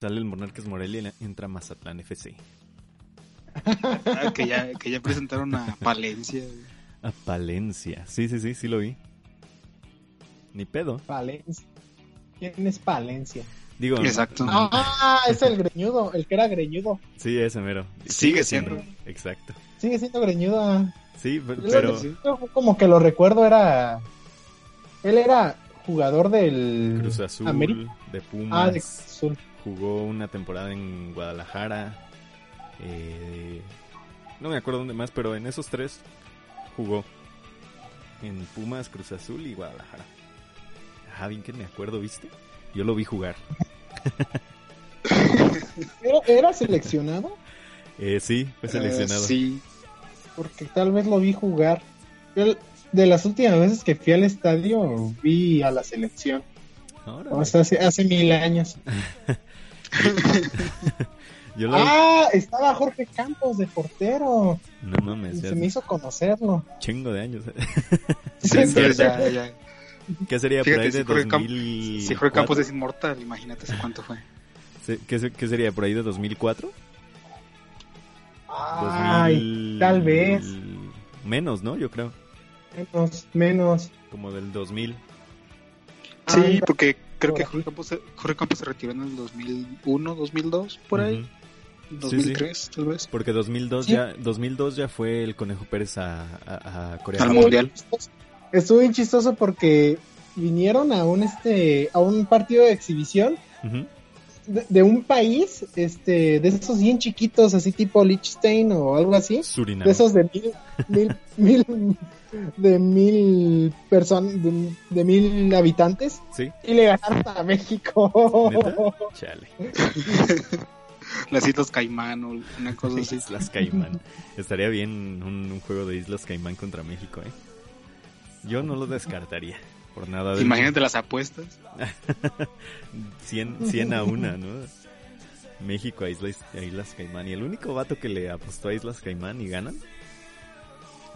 Sale el Monarcas Morelia y entra Mazatlán FC. Ah, que, ya, que ya presentaron a Palencia. A Palencia. Sí, sí, sí, sí lo vi. Ni pedo. Palencia. ¿Quién es Palencia? Digo, Exacto. Ah, es el greñudo, el que era greñudo. sí, ese mero. Sigue siendo. Exacto. Sigue siendo greñudo. Sí, pero como que lo recuerdo, era. Él era jugador del. Cruz Azul, América. de Pumas, Ah, de Cruz Azul. Jugó una temporada en Guadalajara. eh, no me acuerdo dónde más, pero en esos tres jugó. En Pumas, Cruz Azul y Guadalajara. Ah, bien que me acuerdo, ¿viste? Yo lo vi jugar. ¿Era, era seleccionado? Eh, sí, fue seleccionado. Eh, sí. Porque tal vez lo vi jugar. Yo, de las últimas veces que fui al estadio, vi a la selección. Órale. O sea, hace, hace mil años. Yo lo Ah, estaba Jorge Campos de portero. No mames, Y se me hizo conocerlo. chingo de años. Sí, entonces ya, ya. ¿Qué sería por Fíjate, ahí de si Jorge, Camp- 2000? si Jorge Campos es inmortal, imagínate hace cuánto fue. ¿Qué, qué sería por ahí de 2004? Ay, 2000 tal vez. Menos, ¿no? Yo creo. menos, menos. Como del 2000. Sí, porque creo que Jorge. Campos, se- Jorge Campos se retiró en el 2001, 2002, por ahí. Ujú. 2003, tal vez. Porque 2002 Sí. ya 2002 ya fue el Conejo Pérez a, a, a Corea. Al Mundial. Estuvo bien chistoso porque vinieron a un este a un partido de exhibición Ujú. De, de un país este de esos bien chiquitos así tipo Liechtenstein o algo así Surinam. de esos de mil mil mil de mil personas de, de mil habitantes Sí, y le ganaron a México ¿Neta? chale. Las Islas Caimán o una cosa así. Islas Caimán. Estaría bien un, un juego de Islas Caimán contra México, ¿eh? Yo no lo descartaría. Por nada de Imagínate las apuestas. 100, 100 a una, ¿no? México a Islas, a Islas Caimán. Y el único vato que le apostó a Islas Caimán y ganan,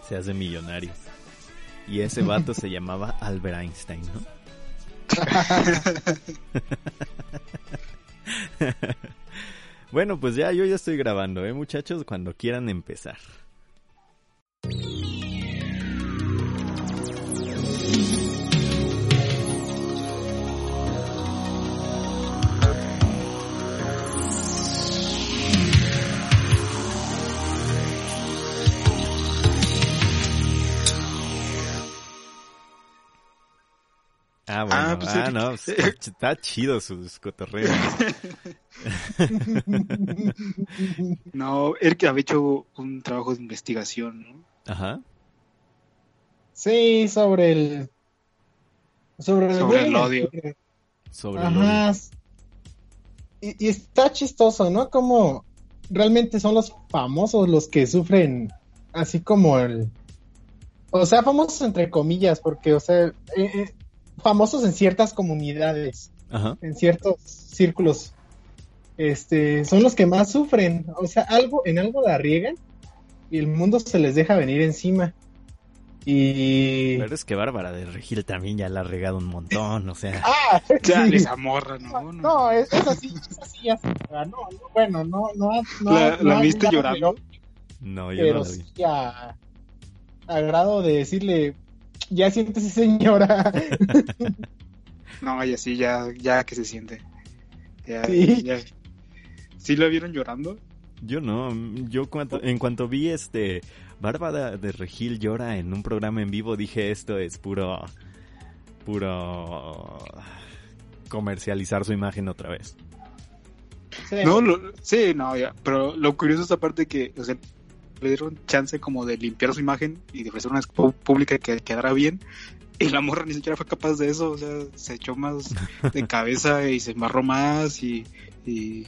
se hace millonario. Y ese vato se llamaba Albert Einstein, ¿no? bueno, pues ya, yo ya estoy grabando, ¿eh, muchachos? Cuando quieran empezar. Ah, bueno, Ah, ah, pues, no, pues, está, ch- está chido sus cotorreos. No, él que había hecho un trabajo de investigación, ¿no? Ajá. sí sobre el sobre el, Sobre el bullying. odio. Sobre el odio. Ajá. Y, y está chistoso, ¿no? Como realmente son los famosos los que sufren así como el... O sea, famosos entre comillas, porque, o sea, eh, eh, famosos en ciertas comunidades, Ajá. en ciertos círculos, este, son los que más sufren. O sea, algo, en algo la riegan y el mundo se les deja venir encima. Y... Pero es que Bárbara de Regil también ya la ha regado un montón, o sea. Ah, Ya, sí. esa morra, ¿no? No, es, es así, es así, ya se- no, no, bueno, no, no, no, ¿La- no, la viste llorando? No, yo pero no la vi. sí a, a grado de decirle, ya siéntese señora. No, y así ya, ya que se siente. Ya, Sí. ya. ¿Sí la vieron llorando? Yo no, yo cuanto, en cuanto vi este Bárbara de Regil llora en un programa en vivo, dije esto es puro, puro comercializar su imagen otra vez. Sí. No, lo- sí, no, ya. Pero lo curioso es aparte que, o sea, le dieron chance como de limpiar su imagen y de ofrecer una pública que quedara bien. Y la morra ni siquiera fue capaz de eso, o sea, se echó más de cabeza y se embarró más y, y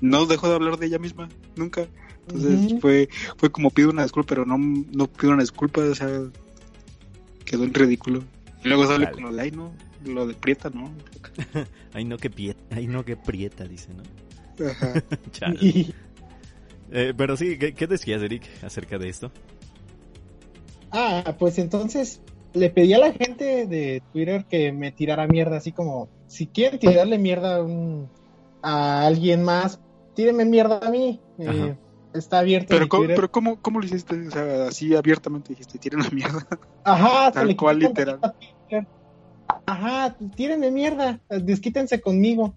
no dejó de hablar de ella misma, nunca. Entonces fue, fue como pido una disculpa, pero no, no pido una disculpa, o sea, quedó en ridículo. Y luego sale Dale. con lo de, ay, no, lo de Prieta, ¿no? Ay no que pieta, ay no que prieta, dice, ¿no? Ajá. Eh, pero sí, ¿qué, qué decías, Eric, acerca de esto? ah, pues entonces le pedí a la gente de Twitter que me tirara mierda, así como, si quieren tirarle mierda a un, a alguien más, tírenme mierda a mí. eh, está abierto. Pero, ¿cómo, pero ¿cómo, ¿cómo lo hiciste? O sea, así abiertamente dijiste, tiren la mierda. Ajá, Tal cual, literal. Ajá, tírenme mierda, desquítense conmigo.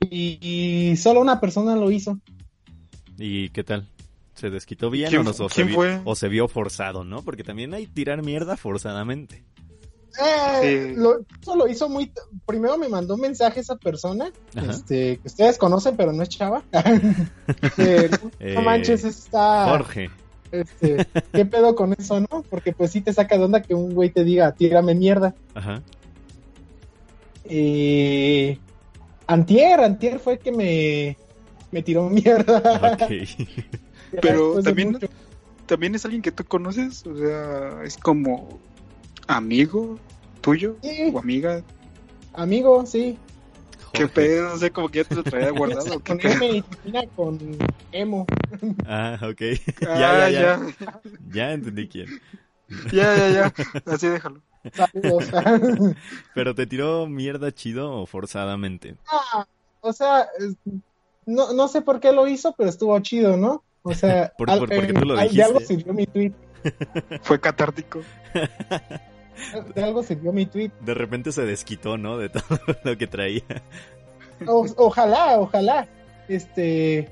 Y, y solo una persona lo hizo. ¿Y qué tal? ¿Se desquitó bien ¿Quién o, no, fu- o se quién vi- fue? o se vio forzado, no? Porque también hay tirar mierda forzadamente. Eh, Sí. lo, eso lo hizo muy. Primero me mandó un mensaje esa persona, Ajá. este, que ustedes conocen, pero no es chava. Que, Eh, no manches, está. Jorge. Este, ¿Qué pedo con eso, no? Porque pues sí te saca de onda que un güey te diga, tírame mierda. Ajá. Eh, antier, Antier fue que me, me tiró mierda. Ok. Pero también- mucho. ¿También es alguien que tú conoces? O sea, es como amigo tuyo Sí, o amiga. amigo, sí. ¿Qué Jorge. pedo? No sé, como que ya te lo traía guardado. ¿Qué Con? M y termina con emo. Ah, ok. Ah, ya, ya, ya. ya. Ya entendí quién. Ya, ya, ya. Así déjalo. Pero te tiró mierda chido o forzadamente. Ah, o sea, no, no sé por qué lo hizo, pero estuvo chido, ¿no? O sea, Por- al- por- porque en- tú lo al- de algo dijiste. sirvió mi tweet. Fue catártico. De algo sirvió mi tweet. De repente se desquitó, ¿no? De todo lo que traía. O- ojalá, ojalá. Este,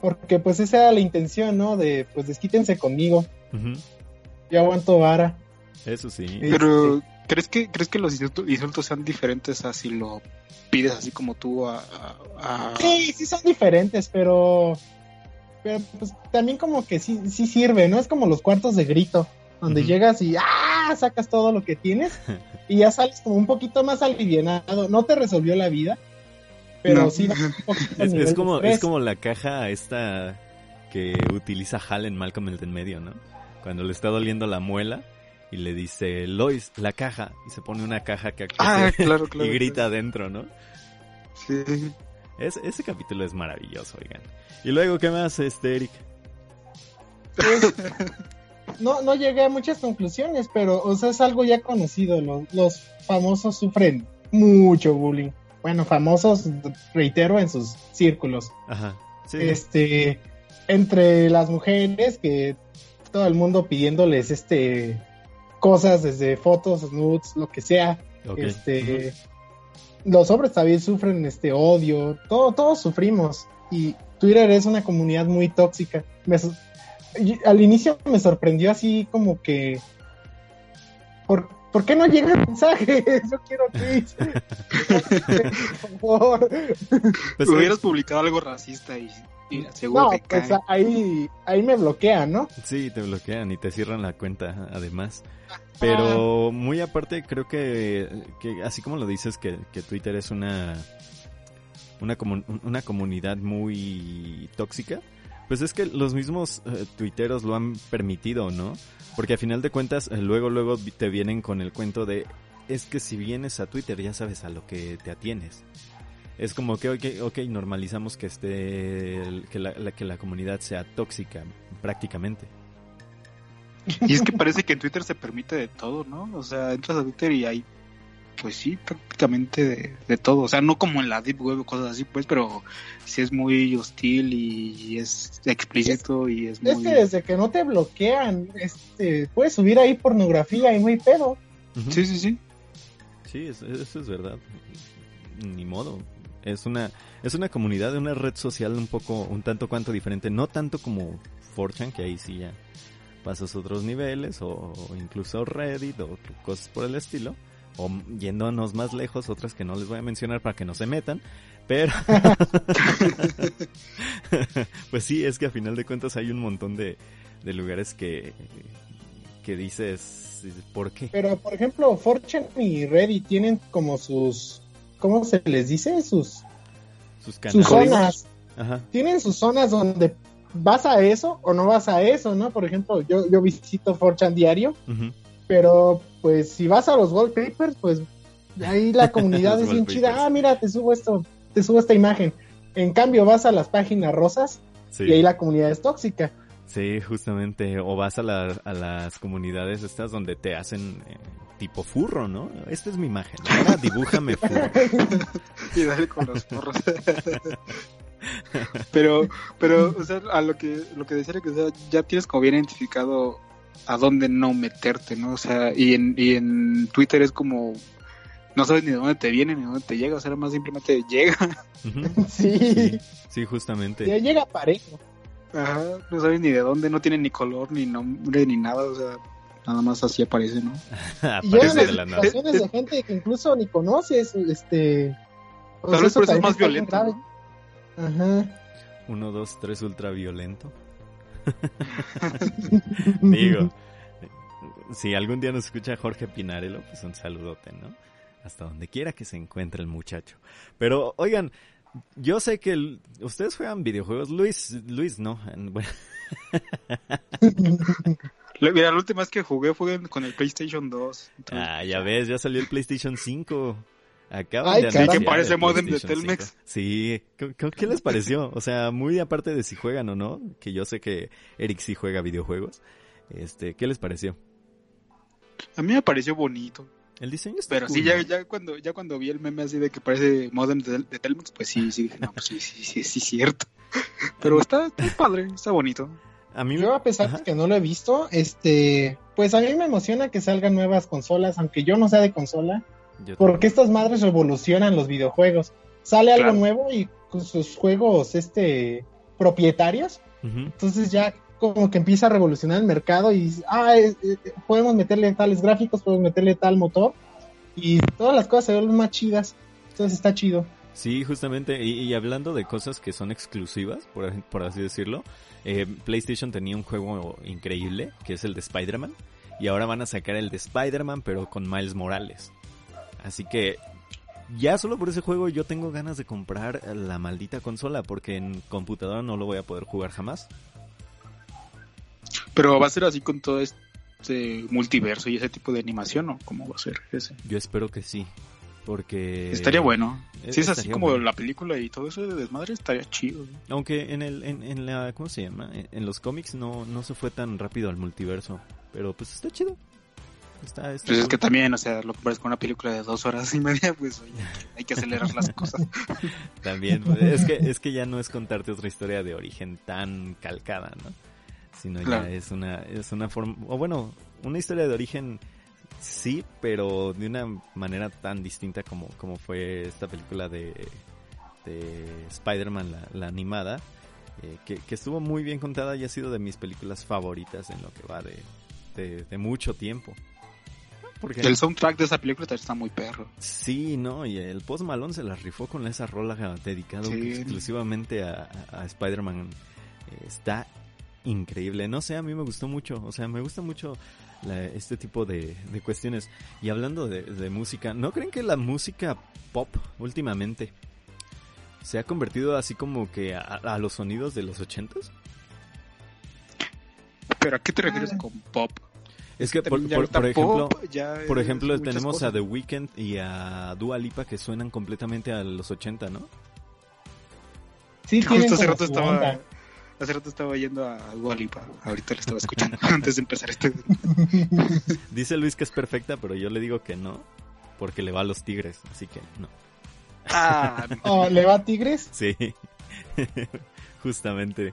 porque pues esa era la intención, ¿no? De, pues desquítense conmigo. Ujú. Yo aguanto vara. Eso sí. Sí. Pero, ¿crees que, ¿crees que los insultos, sean diferentes a si lo pides así como tú a... a- a- Sí, sí son diferentes, pero, pero pues también como que sí, sí sirve, ¿no? Es como los cuartos de grito, donde llegas y ¡ah! sacas todo lo que tienes y ya sales como un poquito más alivianado. No te resolvió la vida, pero No. sí un poquito Es, es como, es como la caja esta que utiliza Hal en Malcolm el de en medio, ¿no? Cuando le está doliendo la muela y le dice, Lois, la caja. Y se pone una caja que Ah, claro, claro. y grita adentro, ¿no? Sí. Es- ese capítulo es maravilloso, oigan. Y luego, ¿qué más, este, Eric? Pues, no, no llegué a muchas conclusiones, pero o sea, es algo ya conocido. Los, los famosos sufren mucho bullying. Bueno, famosos, reitero, en sus círculos. Ajá. Sí. este entre las mujeres que todo el mundo pidiéndoles este cosas desde fotos, nudes, lo que sea. Este los hombres también sufren este odio, todo todos sufrimos y Twitter es una comunidad muy tóxica. Me al inicio me sorprendió así como que ¿por, ¿por qué no llegan mensajes? Yo quiero tweets. Por favor. Pues, Hubieras publicado algo racista y, y seguro No, te pues cae. ahí, ahí me bloquean, ¿no? Sí, te bloquean y te cierran la cuenta, además. Pero muy aparte, creo que, que así como lo dices, que, que Twitter es una, una, una comunidad muy tóxica, pues es que los mismos eh, tuiteros lo han permitido, ¿no? Porque a final de cuentas, eh, luego, luego te vienen con el cuento de, es que si vienes a Twitter ya sabes a lo que te atienes. Es como que, ok, ok, normalizamos que esté, que la, la- que la comunidad sea tóxica, prácticamente. Y es que parece que en Twitter se permite de todo, ¿no? O sea, entras a Twitter y hay, pues sí, prácticamente de, de todo. O sea, no como en la Deep Web o cosas así, pues, pero sí es muy hostil y es explícito y es Es muy... que desde que no te bloquean, este, puedes subir ahí pornografía y no hay pedo. Sí, sí, sí. Sí, es- eso es verdad. Ni modo. Es una, es una comunidad, una red social un poco, un tanto cuanto diferente. No tanto como 4chan, que ahí sí ya pasas otros niveles, o, o incluso Reddit, o cosas por el estilo. O yéndonos más lejos, otras que no les voy a mencionar para que no se metan. Pero, pues sí, es que a final de cuentas hay un montón de, de lugares que, que dices, ¿por qué? Pero, por ejemplo, 4chan y Reddit tienen como sus, ¿cómo se les dice? Sus, Sus zonas. Ajá. Tienen sus zonas donde vas a eso o no vas a eso, ¿no? Por ejemplo, yo, yo visito 4chan diario, ujú. Pero pues si vas a los wallpapers, pues ahí la comunidad es bien chida. Ah, mira, te subo esto, te subo esta imagen. En cambio, vas a las páginas rosas Sí. y ahí la comunidad es tóxica. Sí, justamente. O vas a, la- a las comunidades estas donde te hacen eh, tipo furro, ¿no? Esta es mi imagen. Ahora dibújame furro. Y dale con los porros. pero, pero, o sea, a lo que, lo que decía que, o sea, ya tienes como bien identificado a dónde no meterte, ¿no? O sea, y en, y en Twitter es como, no sabes ni de dónde te viene ni de dónde te llega, o sea, más simplemente llega. Sí, Sí, sí, justamente. ya llega parejo. Ajá, no sabes ni de dónde, no tiene ni color, ni nombre, ni nada, o sea, nada más así aparece, ¿no? Y Aparece de la nada. de gente que incluso ni conoces, este... o Tal vez por eso es más violento. Ajá. Uno, dos, tres, ultra violento. Digo, si algún día nos escucha Jorge Pinarello, pues un saludote, ¿no? Hasta donde quiera que se encuentre el muchacho. Pero, oigan, yo sé que el- ustedes juegan videojuegos. Luis, Luis, no. Bueno, Mira, la última vez que jugué fue con el PlayStation 2. entonces, ah, ya ves, ya salió el PlayStation 5. Acaban Ay, de anunciar Sí, que parece modem de Telmex. 5. Sí, ¿Qué- qué- ¿qué les pareció? O sea, muy aparte de si juegan o no, que yo sé que Eric sí juega videojuegos. Este, ¿qué les pareció? A mí me pareció bonito. El diseño está Pero cool, sí, ya, cuando ya cuando vi el meme así de que parece modem de, de Telmex, pues sí, sí dije, no, pues sí, sí, sí, sí, cierto. Pero está, está padre, está bonito. A mí Yo a pesar Ajá. de que no lo he visto, este, pues a mí me emociona que salgan nuevas consolas, aunque yo no sea de consola, Yo porque estas madres revolucionan los videojuegos. Sale algo nuevo y con sus juegos, este, propietarios, entonces ya como que empieza a revolucionar el mercado y ah, eh, eh, podemos meterle tales gráficos, podemos meterle tal motor y todas las cosas se ven más chidas. Entonces está chido. Sí, justamente, y, y hablando de cosas que son exclusivas, por, por así decirlo, eh, PlayStation tenía un juego increíble, que es el de Spider-Man, y ahora van a sacar el de Spider-Man, pero con Miles Morales. Así que ya solo por ese juego yo tengo ganas de comprar la maldita consola, porque en computadora no lo voy a poder jugar jamás. Pero va a ser así con todo este multiverso y ese tipo de animación, ¿o cómo va a ser ese? Yo espero que sí, porque... Estaría bueno. eh, Si es así como bueno. la película y todo eso de desmadre, estaría chido. Aunque en el, en, en la, ¿cómo se llama? En, en los cómics no, no se fue tan rápido al multiverso, pero pues está chido. Está, está Pues es que también, o sea, lo comparas con una película de dos horas y media, pues oye, hay que acelerar las cosas. También, pues, es que, es que ya no es contarte otra historia de origen tan calcada, ¿no? Sino Claro. ya es una, es una forma, o bueno, una historia de origen sí, pero de una manera tan distinta como, como fue esta película de, de Spider-Man, la, la animada, eh, que, que estuvo muy bien contada y ha sido de mis películas favoritas en lo que va de, de, de mucho tiempo. Porque El soundtrack de esa película está muy perro. Sí, no, y el Post Malone se la rifó con esa rola dedicado Sí. exclusivamente a, a- Spider-Man. Está increíble. No sé, a mí me gustó mucho. O sea, me gusta mucho la- este tipo de, de cuestiones. Y hablando de, de música, ¿no creen que la música pop últimamente se ha convertido así como que a, a los sonidos de los ochentas? ¿Pero a qué te refieres Ah. con pop? Es que, por, ejemplo... pop ya Por es ejemplo, tenemos cosas. a The Weeknd y a Dua Lipa que suenan completamente a los 80, ¿no? Sí, Justo hace como rato su estaba, onda. hace rato estaba yendo a Dua Lipa. Ahorita la estaba escuchando antes de empezar este. Dice Luis que es perfecta, pero yo le digo que no, porque le va a los Tigres, así que no. Ah, Oh, ¿Le va a Tigres? Sí, justamente.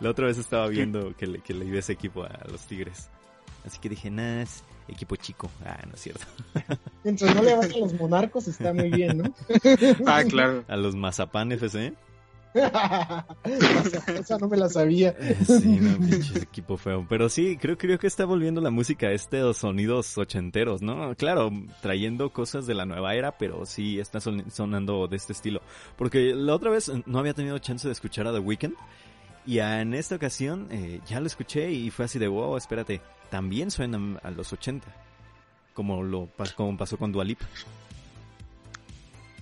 La otra vez estaba viendo que le, que le iba ese equipo a los Tigres. Así que dije, nah, es equipo chico. Ah, no es cierto. Mientras no le vaya a los monarcos está muy bien, ¿no? ah, claro. A los Mazapán FC. Esa no me la sabía. Eh, Sí, no, pinche equipo feo. Pero sí, creo, creo que está volviendo la música a estos sonidos ochenteros, ¿no? Claro, trayendo cosas de la nueva era, pero sí está son- sonando de este estilo. Porque la otra vez no había tenido chance de escuchar a The Weeknd. Y en esta ocasión eh, ya lo escuché y fue así de, wow, espérate, también suenan a los 80. Como lo como pasó con Dualip.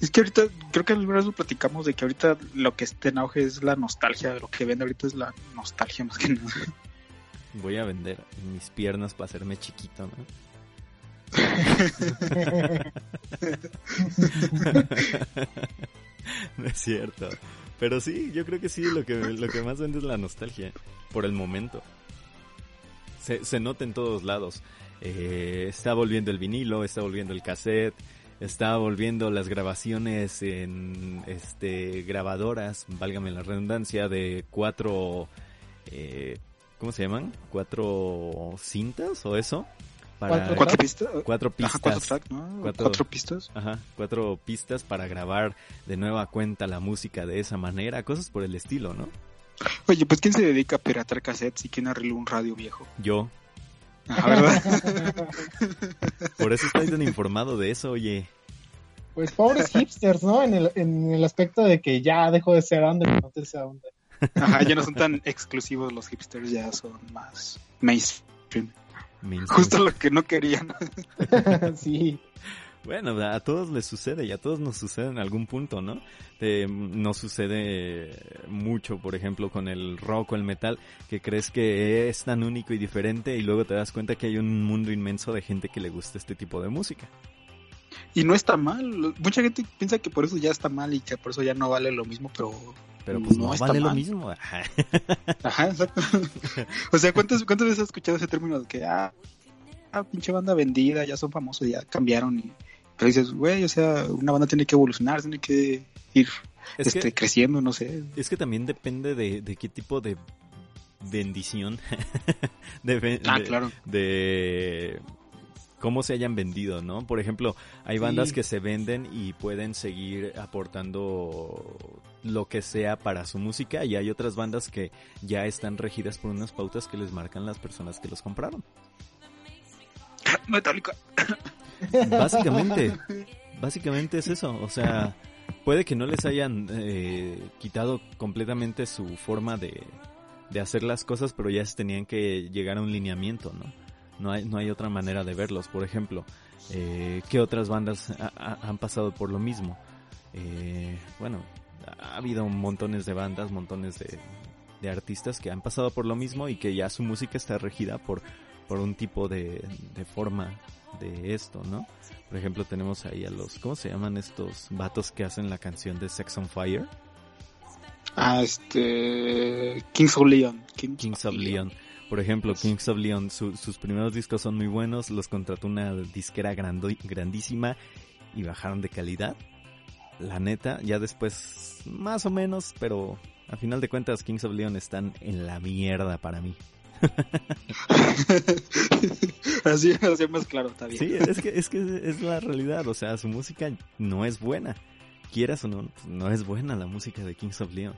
Es que ahorita, creo que alguna vez lo platicamos de que ahorita lo que está en auge es la nostalgia. Lo que vende ahorita es la nostalgia más que nada. Voy a vender mis piernas para hacerme chiquito, ¿no? no es cierto. Pero sí, yo creo que sí, lo que, lo que más vende es la nostalgia, por el momento. Se, se nota en todos lados. Eh, está volviendo el vinilo, está volviendo el cassette, está volviendo las grabaciones en este grabadoras, válgame la redundancia, de cuatro, eh, ¿cómo se llaman? Cuatro cintas o eso. Para ¿Cuatro pistas? Cuatro pistas. Ajá, cuatro, track, ¿no? Cuatro- ¿Cuatro pistas? Ajá, cuatro pistas para grabar de nueva cuenta la música de esa manera, cosas por el estilo, ¿no? Oye, pues ¿quién se dedica a piratar cassettes y quién arregló un radio viejo? Yo, Ah, ¿verdad? por eso estoy tan informado de eso, oye. Pues pobres hipsters, ¿no? En el, en el aspecto de que ya dejó de ser under, entonces esa onda. Ajá, ya no son tan exclusivos los hipsters, ya son más mainstream. mainstream. Justo lo que no querían. sí. Bueno, a todos les sucede y a todos nos sucede en algún punto, ¿no? Eh, nos sucede mucho, por ejemplo, con el rock o el metal, que crees que es tan único y diferente y luego te das cuenta que hay un mundo inmenso de gente que le gusta este tipo de música. Y no está mal. Mucha gente piensa que por eso ya está mal y que por eso ya no vale lo mismo, pero Pero pues no, vale lo mismo. Ajá, exacto. o sea, ¿cuántas, ¿cuántas veces has escuchado ese término de que, ah, ah, pinche banda vendida, ya son famosos, ya cambiaron? Y... Pero dices, güey, o sea, una banda tiene que evolucionar, tiene que ir Es este, que, creciendo, no sé. es que también depende de, de qué tipo de bendición, de, ben- Ah, de- claro. de cómo se hayan vendido, ¿no? Por ejemplo, hay bandas Sí. que se venden y pueden seguir aportando lo que sea para su música y hay otras bandas que ya están regidas por unas pautas que les marcan las personas que los compraron. Metallica. Básicamente, básicamente es eso, o sea, puede que no les hayan eh, quitado completamente su forma de, de hacer las cosas, pero ya se tenían que llegar a un lineamiento, ¿no? No hay, no hay otra manera de verlos. Por ejemplo, eh, ¿qué otras bandas ha- ha- han pasado por lo mismo? Eh, bueno, ha habido montones de bandas, montones de, de artistas que han pasado por lo mismo y que ya su música está regida por, por un tipo de, de forma de esto, ¿no? Por ejemplo, tenemos ahí a los, ¿cómo se llaman estos vatos que hacen la canción de Sex on Fire? Ah, este. Kings of Leon. Kings of Leon. Por ejemplo, Kings of Leon, su- sus primeros discos son muy buenos, los contrató una disquera grando- grandísima y bajaron de calidad. La neta, ya después, más o menos, pero a final de cuentas, Kings of Leon están en la mierda para mí. así, así más claro, está bien. Sí, es que, es la realidad, o sea, su música no es buena. Quieras o no, no es buena la música de Kings of Leon.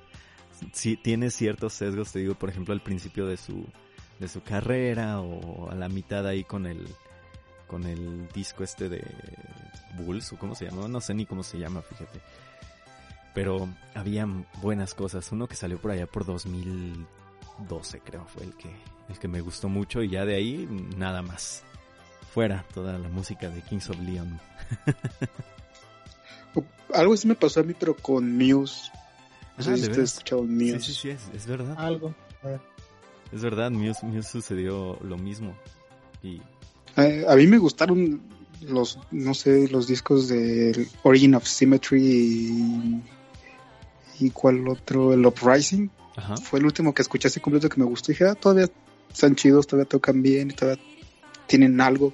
Sí, tiene ciertos sesgos, te digo, por ejemplo, al principio de su, de su carrera o a la mitad ahí con el, con el disco este de Bulls o cómo se llama, no sé ni cómo se llama, fíjate. Pero había buenas cosas. Uno que salió por allá por 2012 creo fue el que, el que me gustó mucho y ya de ahí nada más fuera toda la música de Kings of Leon. Algo así me pasó a mí, pero con Muse. No sé Ah, Sí, Muse. sí, sí, es, es verdad. Algo. Es verdad, Muse, Muse sucedió lo mismo. Y Eh, a mí me gustaron los, no sé, los discos de Origin of Symmetry y, y cuál otro, el Uprising. ajá. Fue el último que escuché así completo que me gustó. Y dije, ah, todavía están chidos, todavía tocan bien, y todavía tienen algo.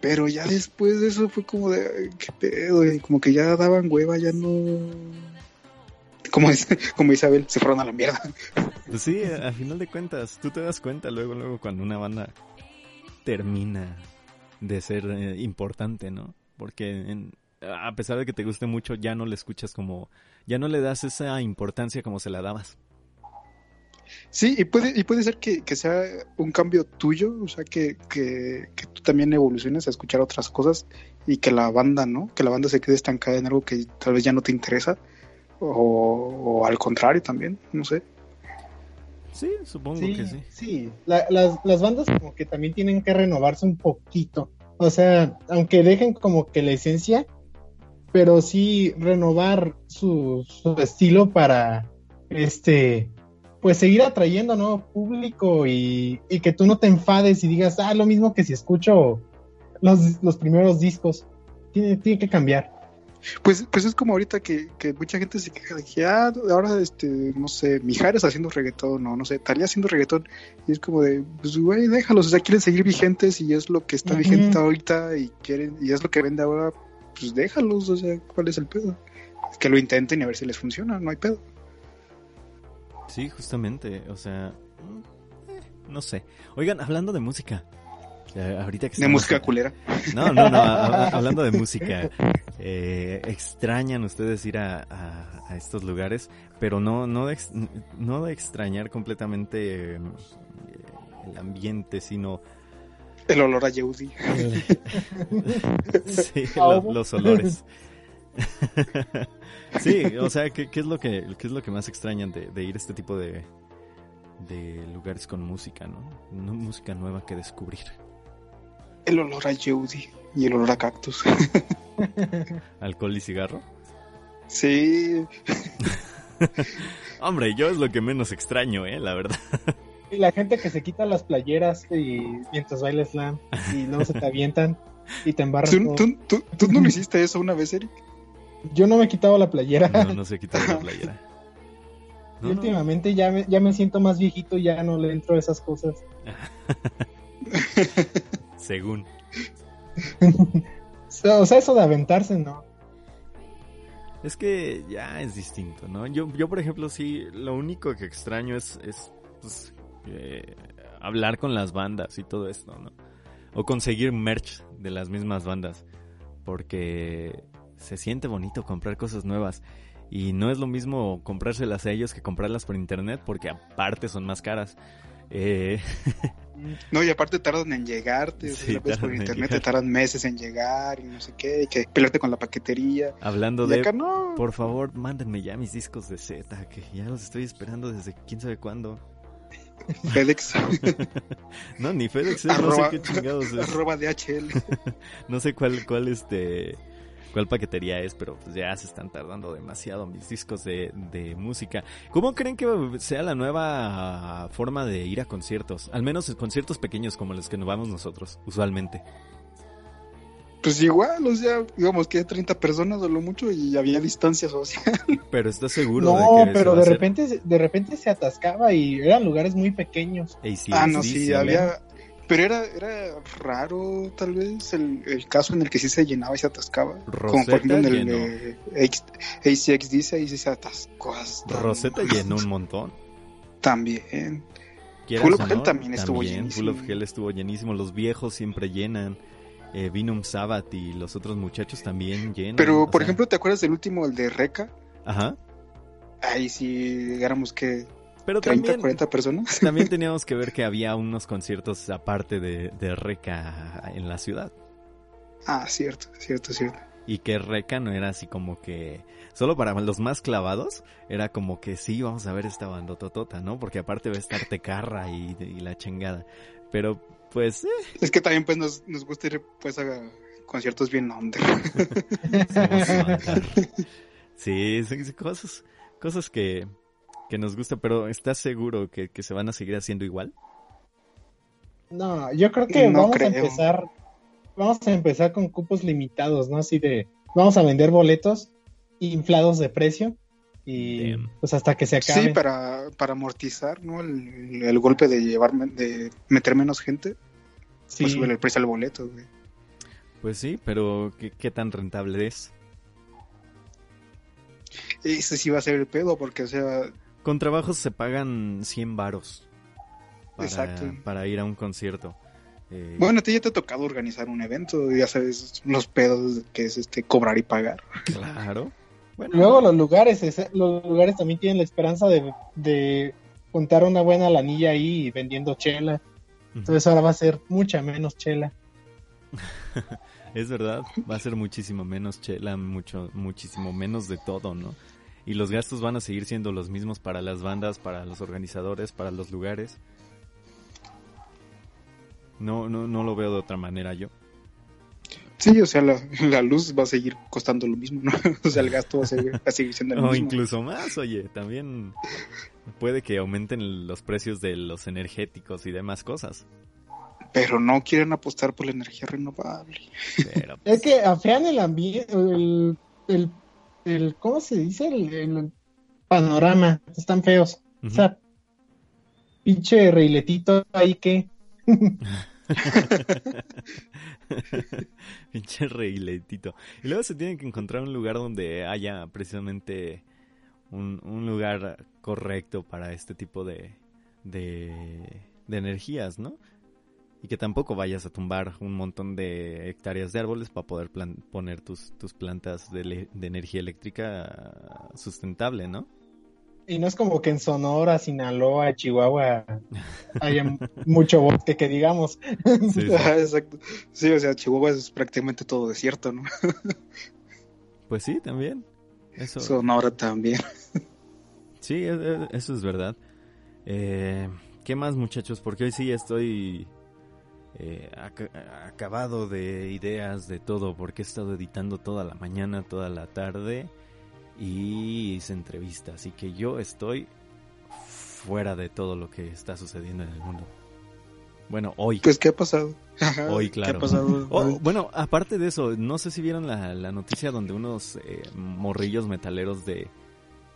Pero ya después de eso fue como de, "Ay, qué pedo, y como que ya daban hueva, ya no... Como dice, como Isabel, se fueron a la mierda. Pues sí, a, a final de cuentas, tú te das cuenta luego, luego cuando una banda termina de ser eh, importante, ¿no? Porque en- a pesar de que te guste mucho, ya no le escuchas como, ya no le das esa importancia como se la dabas. Sí, y puede, y puede ser que, que sea un cambio tuyo, o sea, que, que, que tú también evoluciones a escuchar otras cosas y que la banda, ¿no? Que la banda se quede estancada en algo que tal vez ya no te interesa, o, o al contrario también, no sé. Sí, supongo Sí, que sí. sí. La- las, las bandas como que también tienen que renovarse un poquito. O sea, aunque dejen como que la esencia, pero sí renovar su, su estilo para, este, pues seguir atrayendo nuevo público y, y que tú no te enfades y digas, ah, lo mismo que si escucho los, los primeros discos. Tiene, tiene que cambiar. Pues, pues es como ahorita que, que mucha gente se queja de que, ah, ahora, este, no sé, Mijares haciendo reggaetón, o no sé, Talía haciendo reggaetón. Y es como de, pues, güey, déjalos, o sea, quieren seguir vigentes y es lo que está vigente ahorita y quieren, y es lo que vende ahora, pues déjalos, o sea, ¿cuál es el pedo? Que lo intenten y a ver si les funciona, no hay pedo. Sí, justamente, o sea, mm, eh, no sé. Oigan, hablando de música. eh, ahorita que De música culera. No, no, no, hab- hablando de música, eh, extrañan ustedes ir a, a- estos lugares, pero no, no, de no de extrañar completamente eh, el ambiente, sino El olor a Yeudi. sí, lo- los olores. sí, o sea, ¿qué, qué es lo que, qué es lo que más extrañan de, de ir a este tipo de, de lugares con música, ¿no? No- Música nueva que descubrir. El olor a Yeudi y el olor a cactus. ¿Alcohol y cigarro? Sí, Hombre, yo es lo que menos extraño, ¿eh? La verdad. Y la gente que se quita las playeras y mientras baila slam y luego se te avientan y te embarras ¿Tú, tú, tú, tú no lo hiciste eso una vez, Eric? Yo no me he quitado la playera. No, no se quita la playera. Y No, no. últimamente ya me, ya me siento más viejito y ya no le entro a esas cosas. Según. O sea, eso de aventarse, no. Es que ya es distinto, ¿no? Yo, yo por ejemplo, sí, lo único que extraño es, es pues, eh, hablar con las bandas y todo esto, ¿no? O conseguir merch de las mismas bandas. Porque se siente bonito comprar cosas nuevas. Y no es lo mismo comprárselas a ellos que comprarlas por internet, porque aparte son más caras. Eh, No, y aparte tardan en llegarte, o sea, Sí, la ves por internet, llegar. te tardan meses en llegar y no sé qué, y que pelearte con la paquetería. hablando Y de... acá no. Por favor, mándenme ya mis discos de Z, que ya los estoy esperando desde quién sabe cuándo. FedEx, No, ni FedEx, es, no sé Arroba- qué chingados es. arroba DHL. No sé cuál, cuál este, cuál paquetería es, pero pues ya se están tardando demasiado mis discos de, de música. ¿Cómo creen que sea la nueva forma de ir a conciertos? Al menos en conciertos pequeños como los que nos vamos nosotros, usualmente. Pues igual, o sea, íbamos que 30 personas o lo mucho y había distancia social. Pero ¿estás seguro No, de que pero de repente, de repente se atascaba y eran lugares muy pequeños. Ah, no, sí, ¿sí había... Pero era, era raro, tal vez, el, el caso en el que sí se llenaba y se atascaba. Como por ejemplo en el de ACX dice, ahí sí se atascó hasta... Rosetta llenó un montón. También. Full of Hell no, también estuvo Full llenísimo. of Hell estuvo llenísimo. Los viejos siempre llenan. Eh, Vinum Sabbath y los otros muchachos también llenan. Pero, por sea, ejemplo, ¿te acuerdas del último, el de Reca? Ajá. Ahí sí éramos que Pero 30, también, 40 personas. también teníamos que ver que había unos conciertos aparte de, de Reca en la ciudad. Ah, cierto, cierto, cierto. Y que Reca no era así como que... Solo para los más clavados era como que sí, vamos a ver esta bandototota, ¿no? Porque aparte va a estar Tecarra y, y la chingada. Pero pues... eh, Es que también pues nos, nos gusta ir pues a conciertos bien under. Sí, cosas, cosas que, que nos gusta, pero ¿estás seguro que, que se van a seguir haciendo igual? No, yo creo que No vamos creo. a empezar, vamos a empezar con cupos limitados, ¿no? Así de, vamos a vender boletos inflados de precio y Damn. pues hasta que se acabe. Sí, para, para amortizar, ¿no? El, el golpe de llevar, de meter menos gente, Sí. pues sube el precio al boleto, güey. Pues sí, pero ¿qué, qué tan rentable es? Ese sí va a ser el pedo, porque, o sea, Con trabajos se pagan 100 varos para, Exacto. para ir a un concierto. Eh, bueno, a ti ya te ha tocado organizar un evento, ya sabes los pedos que es este cobrar y pagar. claro. Bueno, Luego los lugares, los lugares también tienen la esperanza de, de contar una buena lanilla ahí vendiendo chela. Entonces ahora va a ser mucha menos chela. Es verdad, va a ser muchísimo menos chela, mucho, muchísimo menos de todo, ¿no? Y los gastos van a seguir siendo los mismos para las bandas, para los organizadores, para los lugares. No, no, no lo veo de otra manera yo. Sí, o sea, la, la luz va a seguir costando lo mismo, ¿no? O sea, el gasto va a seguir, va a seguir siendo el O mismo. incluso más, oye, también puede que aumenten los precios de los energéticos y demás cosas. Pero no quieren apostar por la energía renovable. Pero Es que afean el ambiente, el, el, el ¿cómo se dice? El, el panorama, están feos. O sea, pinche reiletito ahí que... Pinche reiletito. Y luego se tienen que encontrar un lugar donde haya precisamente un, un lugar correcto para este tipo de, de, energías, ¿no? Y que tampoco vayas a tumbar un montón de hectáreas de árboles para poder poner tus, tus plantas de energía eléctrica sustentable, ¿no? Y no es como que en Sonora, Sinaloa, Chihuahua haya mucho bosque que digamos. Sí, sí. Ajá, exacto. Sí, o sea, Chihuahua es prácticamente todo desierto, ¿no? Pues sí, también. Eso, Sonora también. Sí, e- e- eso es verdad. Eh, ¿Qué más, muchachos? Porque hoy sí estoy eh, aca- acabado de ideas de todo, porque he estado editando toda la mañana, toda la tarde y hice entrevistas. Así que yo estoy fuera de todo lo que está sucediendo en el mundo. Bueno, hoy. Pues, ¿qué ha pasado? Ajá, Hoy, ¿Qué claro. ha pasado? Oh, bueno, aparte de eso, no sé si vieron la, la noticia donde unos eh, morrillos metaleros de,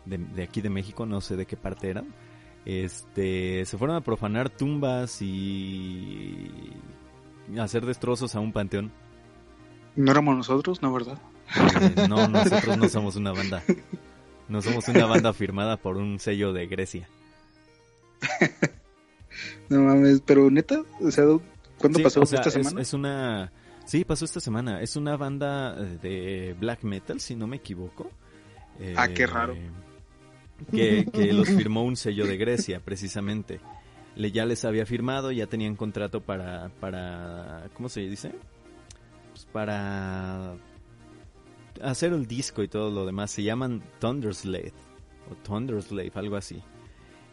de, de aquí de México, no sé de qué parte eran, este, se fueron a profanar tumbas y hacer destrozos a un panteón. ¿No éramos nosotros, no, verdad? Eh, no, nosotros no somos una banda. No somos una banda firmada por un sello de Grecia. No mames, pero neta, o sea, ¿cuándo Sí, pasó o sea, esta es- semana? Es, una... Sí, pasó esta semana. Es una banda eh, de black metal, si no me equivoco. Ah, qué Eh, raro. Que, que los firmó un sello de Grecia, precisamente. Le, ya les había firmado, ya tenían contrato para... para ¿Cómo se dice? Pues para hacer el disco y todo lo demás. Se llaman Thunderslave. O Thunderslave, algo así.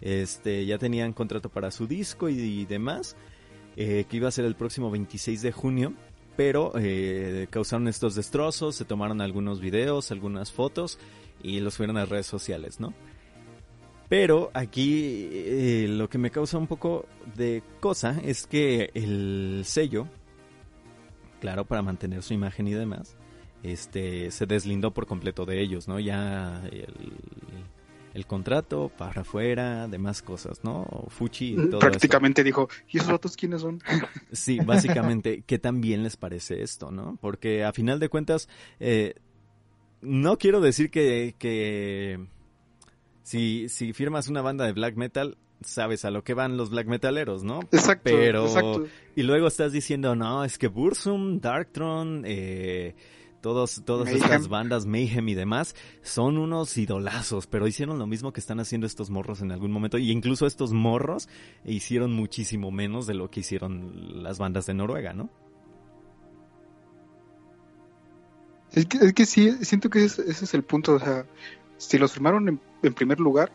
Este, ya tenían contrato para su disco y, demás eh, que iba a ser el próximo 26 de junio, pero eh, causaron estos destrozos, se tomaron algunos videos, algunas fotos y los fueron a redes sociales, ¿no? Pero aquí eh, lo que me causa un poco de cosa es que el sello, claro, para mantener su imagen y demás, este se deslindó por completo de ellos, ¿no? Ya el, el contrato para afuera, demás cosas, ¿no? Fuchi y todo eso. Prácticamente dijo, ¿y esos otros quiénes son? Sí, básicamente, ¿qué tan bien les parece esto, no? Porque a final de cuentas, eh, no quiero decir que, que si, si firmas una banda de black metal, sabes a lo que van los black metaleros, ¿no? Exacto, Pero- exacto. Y luego estás diciendo, no, es que Bursum, Darkthrone, eh, todos, todas Mayhem. estas bandas, Mayhem y demás, son unos idolazos, pero hicieron lo mismo que están haciendo estos morros en algún momento, y incluso estos morros hicieron muchísimo menos de lo que hicieron las bandas de Noruega, ¿no? Es que, es que sí, siento que ese, ese es el punto. O sea, si los firmaron en, en primer lugar,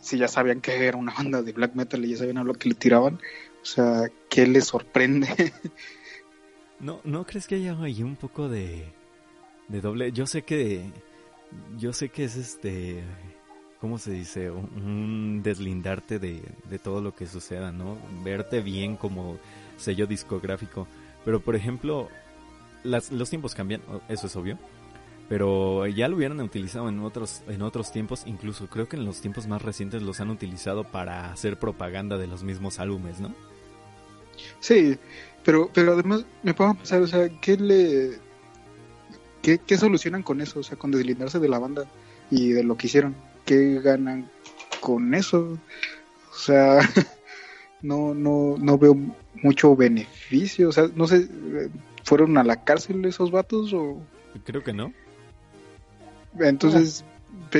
si ya sabían que era una banda de black metal y ya sabían a lo que le tiraban, o sea, ¿qué les sorprende? ¿No, ¿No crees que haya ahí un poco de, de doble? Yo sé que, yo sé que es este, ¿cómo se dice? Un, deslindarte de, de todo lo que suceda, ¿no? Verte bien como sello discográfico. Pero, por ejemplo, las, los tiempos cambian, eso es obvio. Pero ya lo hubieran utilizado en otros, en otros tiempos, incluso creo que en los tiempos más recientes los han utilizado para hacer propaganda de los mismos álbumes, ¿no? sí, pero, pero además me pongo a pensar, o sea, ¿qué le... ¿Qué, qué solucionan con eso? O sea, con deslindarse de la banda y de lo que hicieron. ¿Qué ganan con eso? O sea, no, no, no veo mucho beneficio. O sea, no sé, ¿fueron a la cárcel esos vatos o...? Creo que no. Entonces,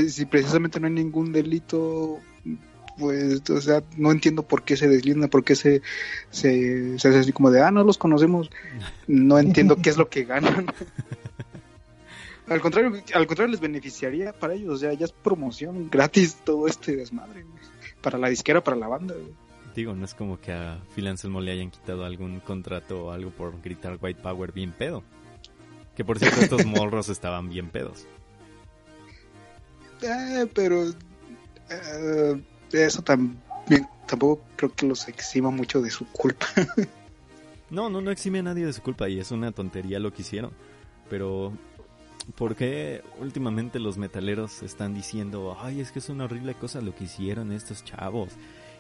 si precisamente no hay ningún delito, pues, o sea, no entiendo por qué se deslinda, por qué se, se, se hace así como de, ah, no los conocemos. No entiendo qué es lo que ganan. al contrario, al contrario les beneficiaría para ellos, o sea, ya es promoción gratis todo este desmadre, güey. para la disquera, para la banda. güey. Digo, no es como que a Phil Anselmo le hayan quitado algún contrato o algo por gritar White Power bien pedo. Que por cierto, estos morros estaban bien pedos. Eh, pero eh, eso también tampoco creo que los exima mucho de su culpa. No, no, no exime a nadie de su culpa y es una tontería lo que hicieron. Pero ¿por qué últimamente los metaleros están diciendo, ay, es que es una horrible cosa lo que hicieron estos chavos?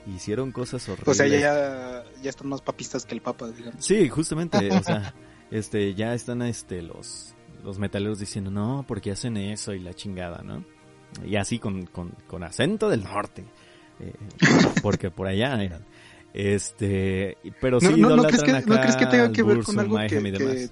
Hicieron cosas horribles. O sea, ya, ya están más papistas que el papa, digamos. Sí, justamente, o sea, este, ya están este, los, los metaleros diciendo, no, porque hacen eso y la chingada, ¿no? Y así con, con, con acento del norte. Eh, porque por allá eran. Este, pero sí, no, no, no crees que, no crees que tenga que ver con algo que, que,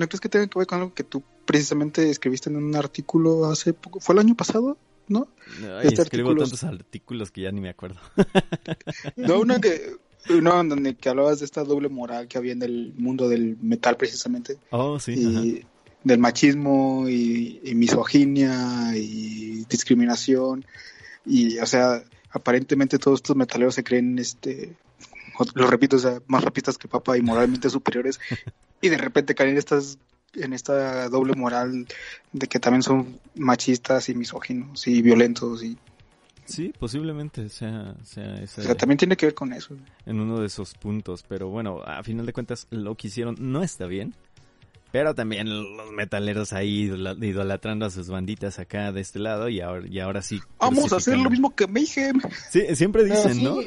no crees que tenga que ver con algo que tú precisamente escribiste en un artículo hace poco, fue el año pasado, ¿no? Ay, este escribo artículo... tantos artículos que ya ni me acuerdo. no, uno que uno donde que hablabas de esta doble moral que había en el mundo del metal precisamente. Oh, sí. Y del machismo y, y misoginia y discriminación y o sea aparentemente todos estos metaleros se creen, este, lo repito, o sea, más rapistas que papa y moralmente superiores, y de repente caen en estas en esta doble moral de que también son machistas y misóginos y violentos y Sí, posiblemente sea, sea ese, O sea, también tiene que ver con eso. En uno de esos puntos, pero bueno, a final de cuentas lo que hicieron no está bien. Pero también los metaleros ahí idolatrando a sus banditas acá de este lado y ahora, y ahora sí. Vamos a hacer lo mismo que Mayhem. Sí, siempre dicen, sí, ¿no?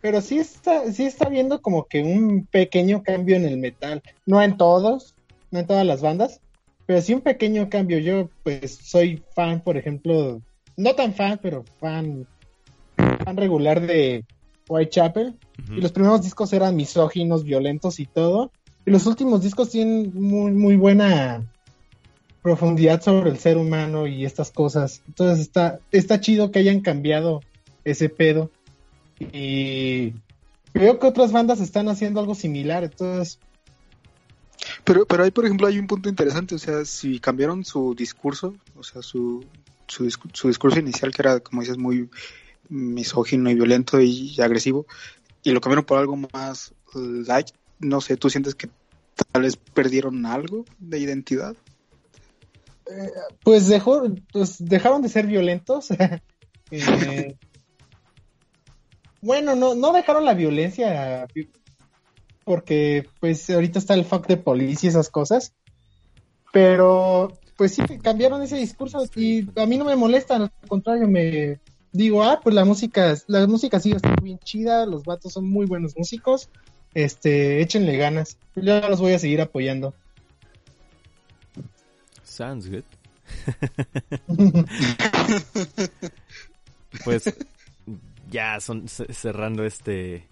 Pero sí está, sí está viendo como que un pequeño cambio en el metal. No en todos, no en todas las bandas, pero sí un pequeño cambio. Yo pues soy fan, por ejemplo, no tan fan, pero fan, fan regular de Whitechapel. Uh -huh. Y los primeros discos eran misóginos, violentos y todo. Y los últimos discos tienen muy, muy buena profundidad sobre el ser humano y estas cosas. Entonces está, está chido que hayan cambiado ese pedo. Y creo que otras bandas están haciendo algo similar. Entonces. Pero, pero ahí, por ejemplo, hay un punto interesante. O sea, si cambiaron su discurso, o sea, su, su, discu su discurso inicial, que era, como dices, muy misógino y violento y agresivo, y lo cambiaron por algo más light, no sé, ¿tú sientes que tal vez perdieron algo de identidad? Eh, pues dejó, pues dejaron de ser violentos. eh, bueno, no, no dejaron la violencia porque pues ahorita está el fuck de policía y esas cosas. Pero pues sí, cambiaron ese discurso y a mí no me molesta, al contrario, me digo, ah, pues la música, la música sigue estando bien chida, los vatos son muy buenos músicos este, échenle ganas. Yo los voy a seguir apoyando. Sounds good. pues ya son cerrando este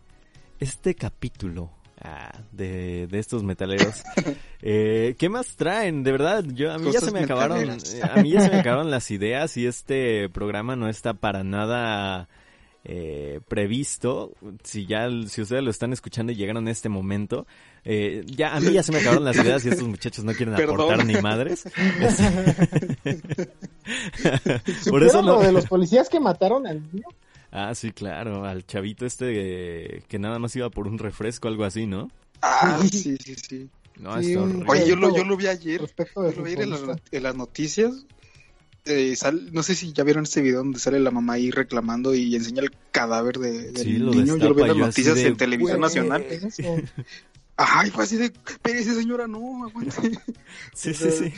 este capítulo ah, de, de, estos metaleros. Eh, ¿Qué más traen? De verdad, yo a mí Cosas ya se me acabaron a mí ya se me acabaron las ideas y este programa no está para nada eh, previsto, si ya, si ustedes lo están escuchando y llegaron a este momento, eh, ya a mí ya se me acabaron las ideas y estos muchachos no quieren Perdón. aportar ni madres. Por eso lo de los policías que mataron al niño. Ah, sí, claro, al chavito este que nada más iba por un refresco, algo así, ¿no? Ah, sí, sí, sí. No, sí, un... Oye, yo lo, yo lo vi ayer, yo lo vi en, la, en las noticias eh, sal, no sé si ya vieron este video donde sale la mamá ahí reclamando y enseña el cadáver de, del sí, niño. Yo lo vi en las noticias de, en televisión nacional. Ay, fue así de, pero esa señora no, aguante. Sí, sí, sí.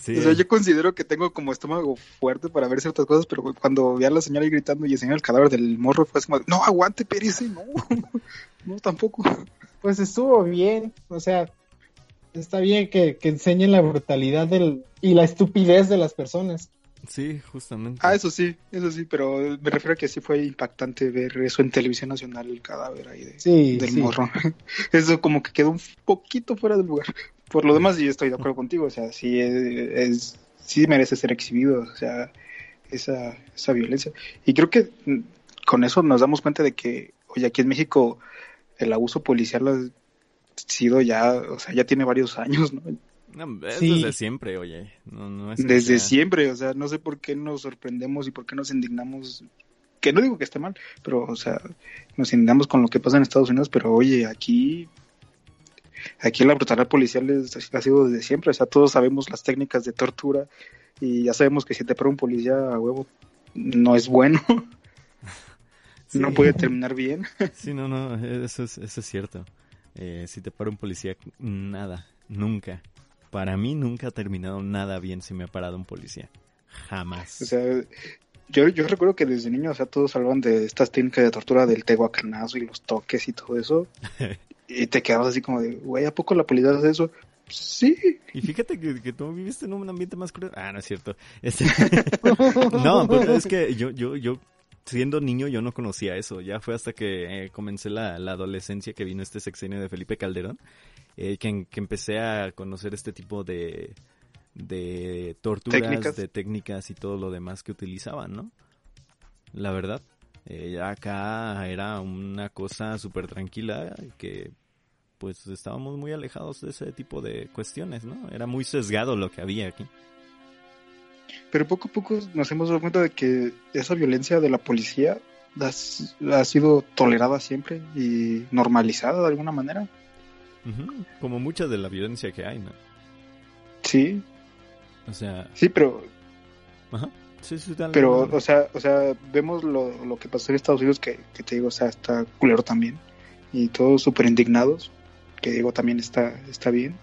Sí. O sea, yo considero que tengo como estómago fuerte para ver ciertas cosas, pero cuando vi a la señora ahí gritando y enseñar el cadáver del morro, fue como, no, aguante, perece, no, no, tampoco. Pues estuvo bien, o sea, está bien que, que enseñen la brutalidad del, y la estupidez de las personas. Sí, justamente. Ah, eso sí, eso sí, pero me refiero a que sí fue impactante ver eso en televisión nacional, el cadáver ahí de, sí, del sí. morro. Eso como que quedó un poquito fuera del lugar. Por lo demás, yo estoy de acuerdo contigo, o sea, sí es, es sí merece ser exhibido, o sea, esa, esa violencia. Y creo que con eso nos damos cuenta de que, oye, aquí en México el abuso policial ha sido ya, o sea, ya tiene varios años, ¿no? No, es sí. desde siempre, oye. No, no es desde sea... siempre, o sea, no sé por qué nos sorprendemos y por qué nos indignamos. Que no digo que esté mal, pero, o sea, nos indignamos con lo que pasa en Estados Unidos, pero oye, aquí. Aquí la brutalidad policial es, ha sido desde siempre, o sea, todos sabemos las técnicas de tortura y ya sabemos que si te para un policía a huevo no es bueno. Sí. No puede terminar bien. Sí, no, no, eso es, eso es cierto. Eh, si te para un policía, nada, nunca para mí nunca ha terminado nada bien si me ha parado un policía. Jamás. O sea, yo, yo recuerdo que desde niño, o sea, todos hablaban de estas técnicas de tortura del teguacanazo y los toques y todo eso. Y te quedabas así como de, güey, ¿a poco la policía hace eso? Sí. Y fíjate que, que, tú viviste en un ambiente más cruel. Ah, no es cierto. Este... no, pues es que yo, yo, yo, siendo niño, yo no conocía eso. Ya fue hasta que eh, comencé la, la, adolescencia que vino este sexenio de Felipe Calderón, eh, que, que, empecé a conocer este tipo de, de torturas, ¿Técnicas? de técnicas y todo lo demás que utilizaban, ¿no? La verdad. Eh, acá era una cosa súper tranquila que pues estábamos muy alejados de ese tipo de cuestiones, ¿no? Era muy sesgado lo que había aquí. Pero poco a poco nos hemos dado cuenta de que esa violencia de la policía ha, sido tolerada siempre y normalizada de alguna manera. Uh -huh. Como mucha de la violencia que hay, ¿no? Sí. O sea. Sí, pero. Ajá. Sí, sí, dale, pero, dale. o sea, o sea, vemos lo, lo que pasó en Estados Unidos, que, que, te digo, o sea, está culero también. Y todos súper indignados, que digo, también está, está bien.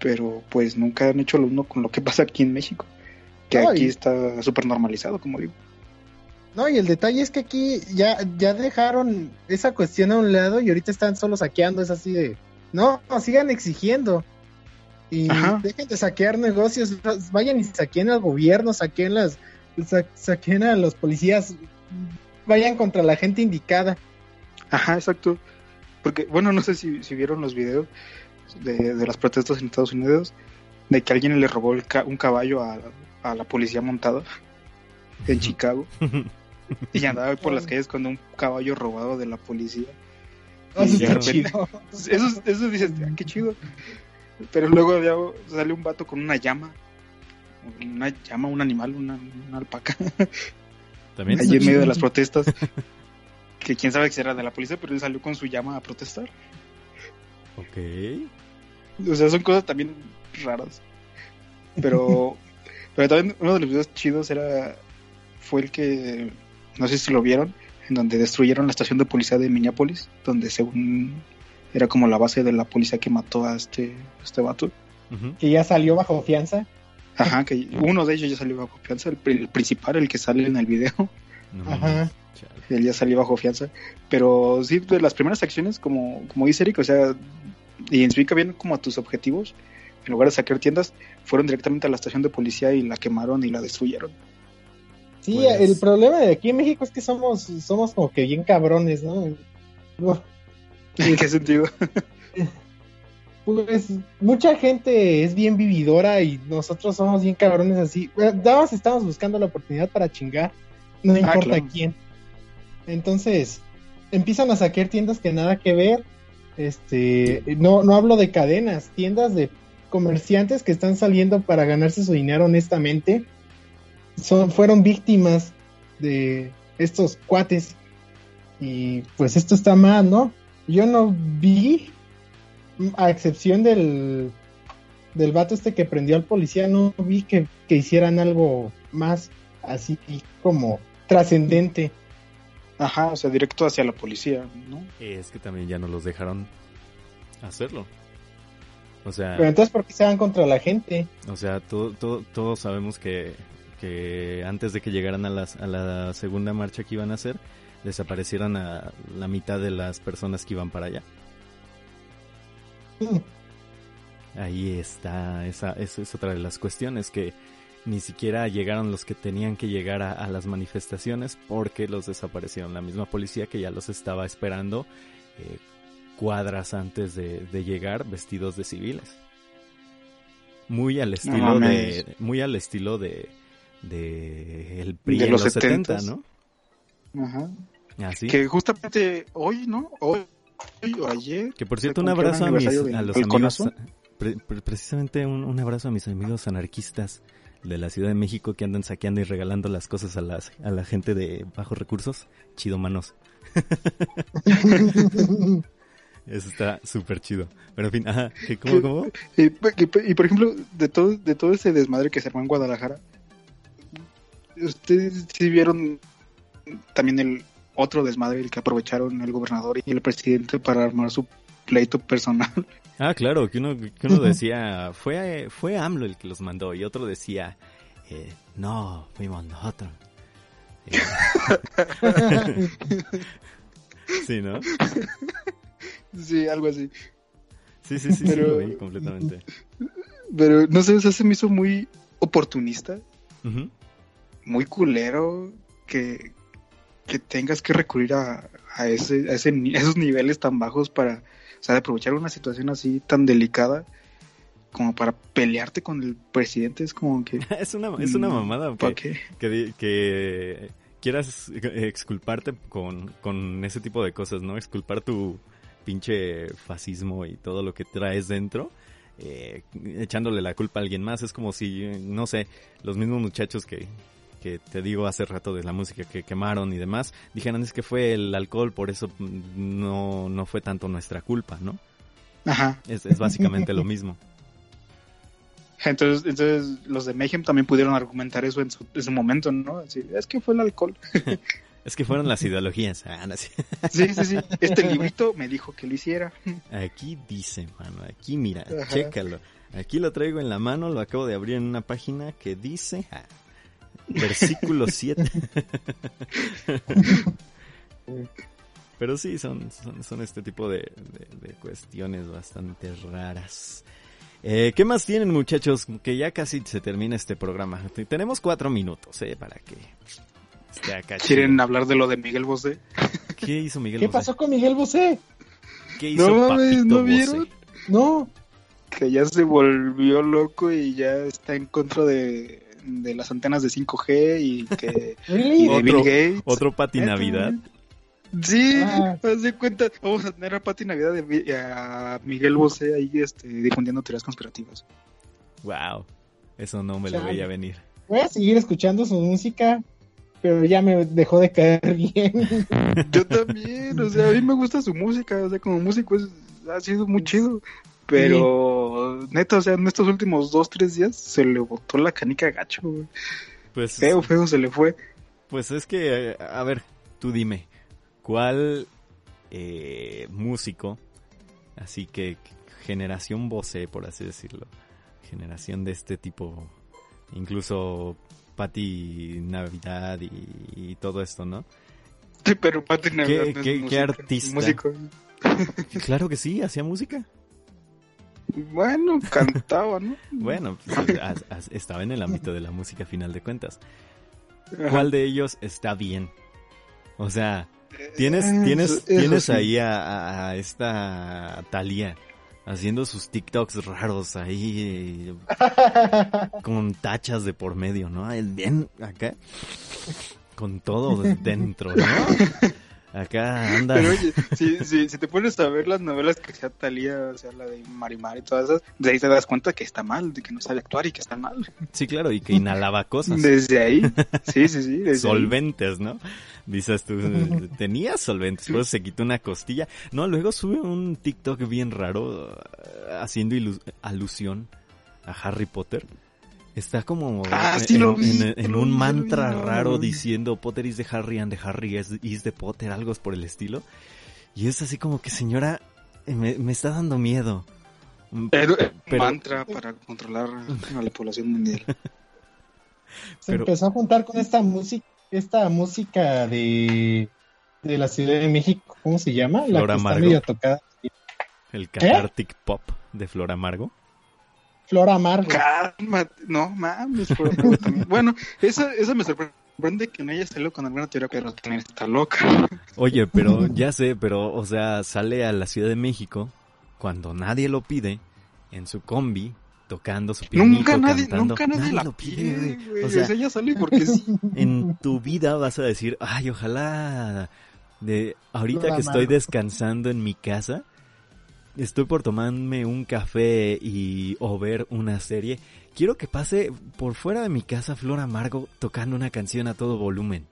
Pero pues nunca han hecho lo uno con lo que pasa aquí en México. Que No, aquí y- está súper normalizado, como digo. No, y el detalle es que aquí ya, ya dejaron esa cuestión a un lado y ahorita están solo saqueando, es así de, no, no, sigan exigiendo. Y Ajá. dejen de saquear negocios, vayan y saquen al gobierno, saquen las, sa- saquen a los policías, vayan contra la gente indicada. Ajá, exacto. Porque, bueno, no sé si, si vieron los videos de, de las protestas en Estados Unidos, de que alguien le robó el ca- un caballo a, a la policía montada en Chicago y andaba por las calles con un caballo robado de la policía. Oh, eso Y está chido. Eso, eso dices, "Ah, qué chido. Pero luego ya sale un vato con una llama. Una llama, un animal, una, una alpaca. También. Allí en medio de las protestas. Que quién sabe que será de la policía, pero él salió con su llama a protestar. Ok. O sea, son cosas también raras. Pero, pero también uno de los videos chidos era fue el que no sé si lo vieron, en donde destruyeron la estación de policía de Minneapolis, donde según era como la base de la policía que mató a este, a este vato. Que ya salió bajo fianza. Ajá, que uno de ellos ya salió bajo fianza, el, pri- el principal, el que sale en el video, No Ajá. Él ya salió bajo fianza. Pero sí, de las primeras acciones, como, como dice Eric, o sea, identifica bien como a tus objetivos. En lugar de saquear tiendas, fueron directamente a la estación de policía y la quemaron y la destruyeron. Sí, Pues- el problema de aquí en México es que somos, somos como que bien cabrones, ¿no? ¿En qué sentido? Pues mucha gente es bien vividora y nosotros somos bien cabrones así. Nada más estamos buscando la oportunidad para chingar, no importa claro. quién. Entonces, empiezan a saquear tiendas que nada que ver. Este, no, no hablo de cadenas, tiendas de comerciantes que están saliendo para ganarse su dinero honestamente. Son, fueron víctimas de estos cuates. Y pues esto está mal, ¿no? Yo no vi a excepción del, del vato este que prendió al policía, no vi que, que hicieran algo más así como trascendente. Ajá, o sea, directo hacia la policía, ¿no? Es que también ya no los dejaron hacerlo. O sea, Pero entonces, ¿por qué se van contra la gente? o sea, todo, todo- todos sabemos que, que antes de que llegaran a, las, a la segunda marcha que iban a hacer, desaparecieran a la mitad de las personas que iban para allá. Mm, Ahí está, esa, esa es otra de las cuestiones, que ni siquiera llegaron los que tenían que llegar a, a las manifestaciones porque los desaparecieron. La misma policía que ya los estaba esperando eh, cuadras antes de, de llegar vestidos de civiles. Muy al estilo de, muy al estilo de, de el PRI De en los los 70, 70s. ¿no? Ajá. Así. Que justamente hoy, ¿no? Hoy, hoy o ayer. Que por cierto, un abrazo a, mis, a los amigos, precisamente un, un abrazo a mis amigos anarquistas de la Ciudad de México que andan saqueando y regalando las cosas a, las, a la gente de bajos recursos. Chido, manos. Eso está súper chido. Pero en fin, ajá, ¿qué, ¿cómo, ¿Qué? cómo? Y, y- y, por ejemplo, de todo, de todo ese desmadre que se armó en Guadalajara, ¿ustedes sí vieron también el otro desmadre, el que aprovecharon el gobernador y el presidente para armar su pleito personal. Ah, claro, que uno, que uno decía, fue, fue AMLO el que los mandó, y otro decía, eh, no, fuimos nosotros. Eh, sí, ¿no? Sí, algo así. Sí, sí, sí, Pero- sí, lo vi completamente. Pero no sé, o sea, se me hizo muy oportunista, muy culero que, que tengas que recurrir a, a, ese, a, ese, a esos niveles tan bajos para, sea, de aprovechar una situación así tan delicada como para pelearte con el presidente. Es como que... Es una, es una mm, mamada ¿Para que, qué? que, quieras exculparte con, con ese tipo de cosas, ¿no? Exculpar tu pinche fascismo y todo lo que traes dentro, eh, echándole la culpa a alguien más. Es como si, no sé, los mismos muchachos que, que te digo hace rato de la música que quemaron y demás, dijeran es que fue el alcohol, por eso mm, no, no fue tanto nuestra culpa, ¿no? Ajá. Es, es básicamente lo mismo. Entonces, entonces los de Mayhem también pudieron argumentar eso en su, en su momento, ¿no? Así, es que fue el alcohol. Es que fueron las ideologías. Ah, no, sí. Sí, sí, sí. Este librito me dijo que lo hiciera. Aquí dice, mano, aquí mira, Ajá. chécalo. Aquí lo traigo en la mano, lo acabo de abrir en una página que dice, ah, versículo 7. Pero sí, son, son, son este tipo de, de- de cuestiones bastante raras. Eh, ¿Qué más tienen muchachos? Que ya casi se termina este programa. Te- Tenemos cuatro minutos, eh, para que esté acá. ¿Quieren chido. hablar de lo de Miguel Bosé? ¿Qué hizo Miguel ¿Qué Bosé? pasó con Miguel Bosé? ¿Qué hizo No Papito ¿no Bosé? vieron? No. Que ya se volvió loco y ya está en contra de, de las antenas de 5G y que y Really? de Otro- Bill Gates. Otro Pati Navidad. Sí, Ah. haz de cuenta, vamos a tener a Pati Navidad de a Miguel Bosé ahí este, difundiendo teorías conspirativas. Wow. Eso no me lo veía venir. Voy a seguir escuchando su música, pero ya me dejó de caer bien. Yo también, o sea, a mí me gusta su música, o sea, como músico es- ha sido muy chido. Pero, neta, o sea, en estos últimos dos, tres días se le botó la canica gacho, güey. Pues, Feo, feo se le fue. pues es que, a ver, tú dime, ¿cuál eh, músico, así que generación Bosé, por así decirlo, generación de este tipo, incluso Pati Navidad y, y todo esto, ¿no? Sí, pero Pati Navidad no es qué- qué artista? músico. Claro que sí, hacía música. Bueno, cantaba, ¿no? Bueno, pues, estaba en el ámbito de la música a final de cuentas. ¿Cuál de ellos está bien? O sea, tienes, Eso- tienes, eso tienes sí. ahí a, esta Thalía haciendo sus TikToks raros ahí eh, con tachas de por medio, ¿no? El bien acá con todo dentro, ¿no? Acá anda. Pero oye, si, si, si te pones a ver las novelas que hacía Talía, o sea, la de Marimar y todas esas, de ahí te das cuenta que está mal, de que no sabe actuar y que está mal. Sí, claro, y que inhalaba cosas. Desde ahí, sí, sí, sí. Desde ahí. solventes, ¿no? Dices tú, tenía solventes, pues se quitó una costilla. No, luego sube un TikTok bien raro eh, haciendo ilu- alusión a Harry Potter. Está como Ah, en, sí lo en- vi, en- en lo un mantra vi, no, raro diciendo Potter is de Harry and the Harry is, is de Potter, algo por el estilo. Y es así como que señora, me, me está dando miedo. Mm, Pero, Pero- mantra para controlar a la población mundial. Se Pero- empezó a juntar con esta música, esta música de, de la Ciudad de México, ¿cómo se llama? La Flor que está Amargo. medio tocada. El cathartic pop de Flor Amargo. Flor Amargo. Cálmate, no mames, también. Bueno, esa, esa me sorprende que no haya salido con alguna teoría, pero también está loca. Oye, pero ya sé, pero, o sea, sale a la Ciudad de México cuando nadie lo pide, en su combi, tocando su pianito, Nunca nadie, cantando. nunca nadie, la lo pide, güey. O O sea, ella sale porque sí. en tu vida vas a decir, ay, ojalá de ahorita Flor que estoy descansando en mi casa, estoy por tomarme un café y o ver una serie, quiero que pase por fuera de mi casa Flor Amargo tocando una canción a todo volumen.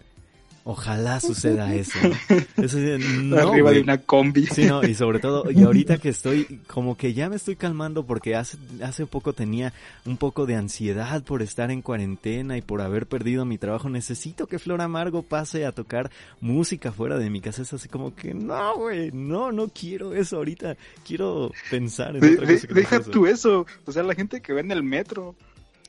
Ojalá suceda eso. ¿no? Eso no, Arriba de una combi. Sí, no, y sobre todo, y ahorita que estoy, como que ya me estoy calmando porque hace, hace poco tenía un poco de ansiedad por estar en cuarentena y por haber perdido mi trabajo. Necesito que Flor Amargo pase a tocar música fuera de mi casa. Es así como que, no, güey, no, no quiero eso ahorita. Quiero pensar en De- otra de- cosa que no deja eso. tú eso. O sea, la gente que ve en el metro.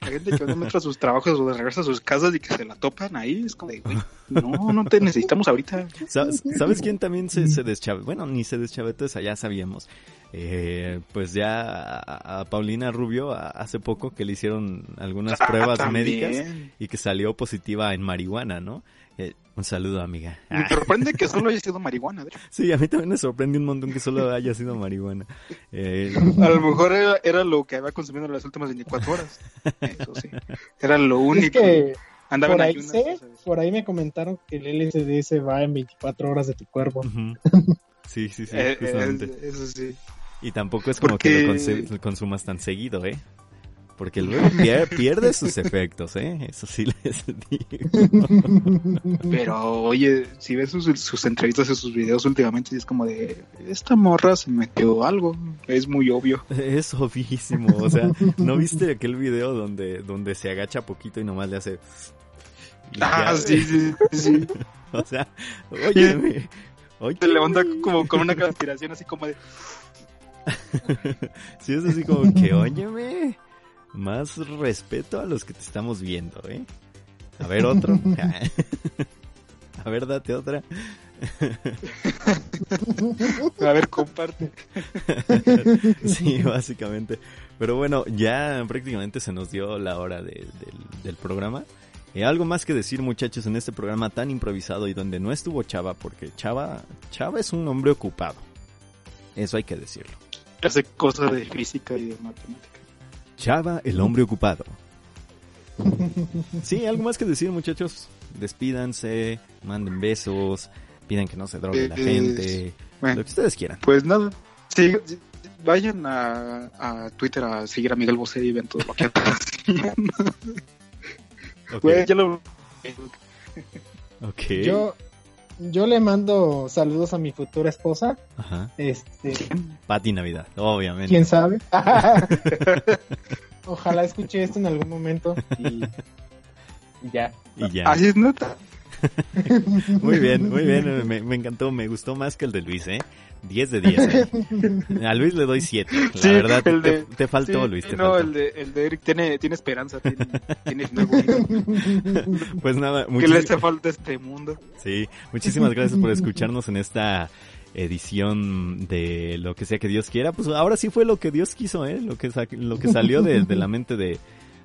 La gente que va en el metro a sus trabajos o regresa a sus casas y que se la topan ahí. Es como de, güey, no, no te necesitamos ahorita. ¿Sabes, sabes quién también se, se deschavetó? Bueno, ni se deschavetó, esa ya sabíamos. Eh, pues ya a, a Paulina Rubio a- hace poco que le hicieron algunas Ah, pruebas también. médicas y que salió positiva en marihuana, ¿no? Eh, un saludo, amiga. Me Ah, sorprende que solo haya sido marihuana. de hecho. sí, a mí también me sorprende un montón que solo haya sido marihuana. Eh, A lo mejor era, era lo que había consumido en las últimas 24 horas. Eso sí. Era lo único. Es que Andaban por ahí ayunas, sé, por ahí me comentaron que el LSD se va en 24 horas de tu cuerpo. Sí, sí, sí, Eh, eh, justamente. eso sí. Y tampoco es como Porque- que lo consumas tan seguido, ¿eh? Porque luego pier- pierde sus efectos, ¿eh? Eso sí les digo. Pero oye, si ves sus, sus entrevistas y sus videos últimamente, es como de, esta morra se metió algo. Es muy obvio. Es obvísimo, o sea, ¿no viste aquel video donde, donde se agacha poquito y nomás le hace... Ah, ya? sí, sí, sí. O sea, oye, oye, Se levanta como con una respiración así como de, Sí, es así como que, óyeme, más respeto a los que te estamos viendo, ¿eh? A ver otro. A ver, date otra. a ver, comparte. Sí, básicamente. Pero bueno, ya prácticamente se nos dio la hora de- del, del programa. Eh, algo más que decir, muchachos, en este programa tan improvisado y donde no estuvo Chava, porque Chava, Chava es un hombre ocupado. Eso hay que decirlo. Hace cosas de física y de matemática. Chava, el hombre ocupado. Sí, algo más que decir, muchachos. Despídanse, manden besos, pidan que no se drogue la Eh, gente, Bueno, lo que ustedes quieran. pues nada. Sí, sí, vayan a, a Twitter a seguir a Miguel Bosé y ven todo lo que hace. Ok, Güey, ya lo... ok. Yo, yo le mando saludos a mi futura esposa. Ajá. Este, Pati Navidad, obviamente. quién sabe. Ojalá escuche esto en algún momento y, y ya. Y ya. Así es neta. Muy bien, muy bien. Me, me encantó, me gustó más que el de Luis, ¿eh? 10 de 10. ¿eh? A Luis le doy 7. La Sí, verdad, te, te faltó, Sí, Luis, te no, faltó. el de, el de Eric tiene, tiene esperanza, tiene, tiene. Pues nada, ¿Qué le muchísimas, hace falta este mundo? sí, muchísimas gracias por escucharnos en esta edición de lo que sea que Dios quiera. Pues ahora sí fue lo que Dios quiso, ¿eh? Lo que, sa- lo que salió de, de la mente de,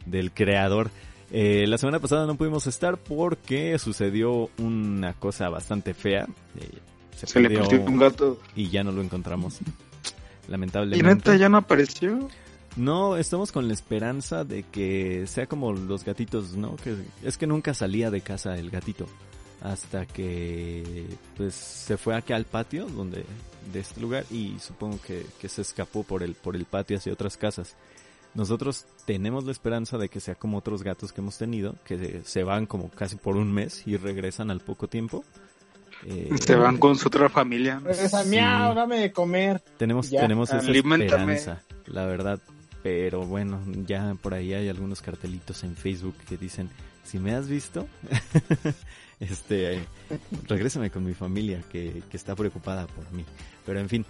del creador. Eh, la semana pasada no pudimos estar porque sucedió una cosa bastante fea. Eh, se, Se le perdió un gato. y ya no lo encontramos. Y Lamentablemente. neta ya no apareció. No, estamos con la esperanza de que sea como los gatitos, ¿no? Que es que nunca salía de casa el gatito hasta que pues se fue aquí al patio donde de este lugar y supongo que, que se escapó por el por el patio hacia otras casas. Nosotros tenemos la esperanza de que sea como otros gatos que hemos tenido, que se, se van como casi por un mes y regresan al poco tiempo. Eh, Se van con su otra familia. Regresa, Sí. miau, dame de comer. Tenemos, Ya, tenemos esa esperanza, la verdad. Pero bueno, ya por ahí hay algunos cartelitos en Facebook que dicen, si me has visto, este, eh, regrésame con mi familia que, que está preocupada por mí. Pero en fin,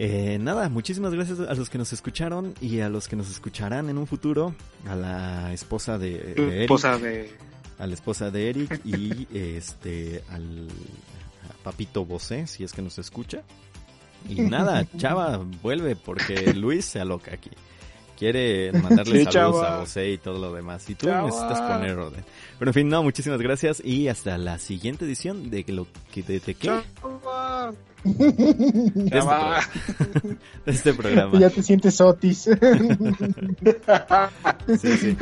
eh, nada, muchísimas gracias a los que nos escucharon y a los que nos escucharán en un futuro, a la esposa de, de Eric, Esposa de... a la esposa de Eric y este al a Papito Bosé, si es que nos escucha. Y nada, Chava vuelve porque Luis se aloca aquí. Quiere mandarle Sí, saludos Chava. a Bosé y todo lo demás. Y tú Chava. necesitas poner orden. Pero en fin, no, muchísimas gracias y hasta la siguiente edición de lo que de, de qué? Chava. De Chava. pro- de este programa. ya te sientes Otis. Sí, sí.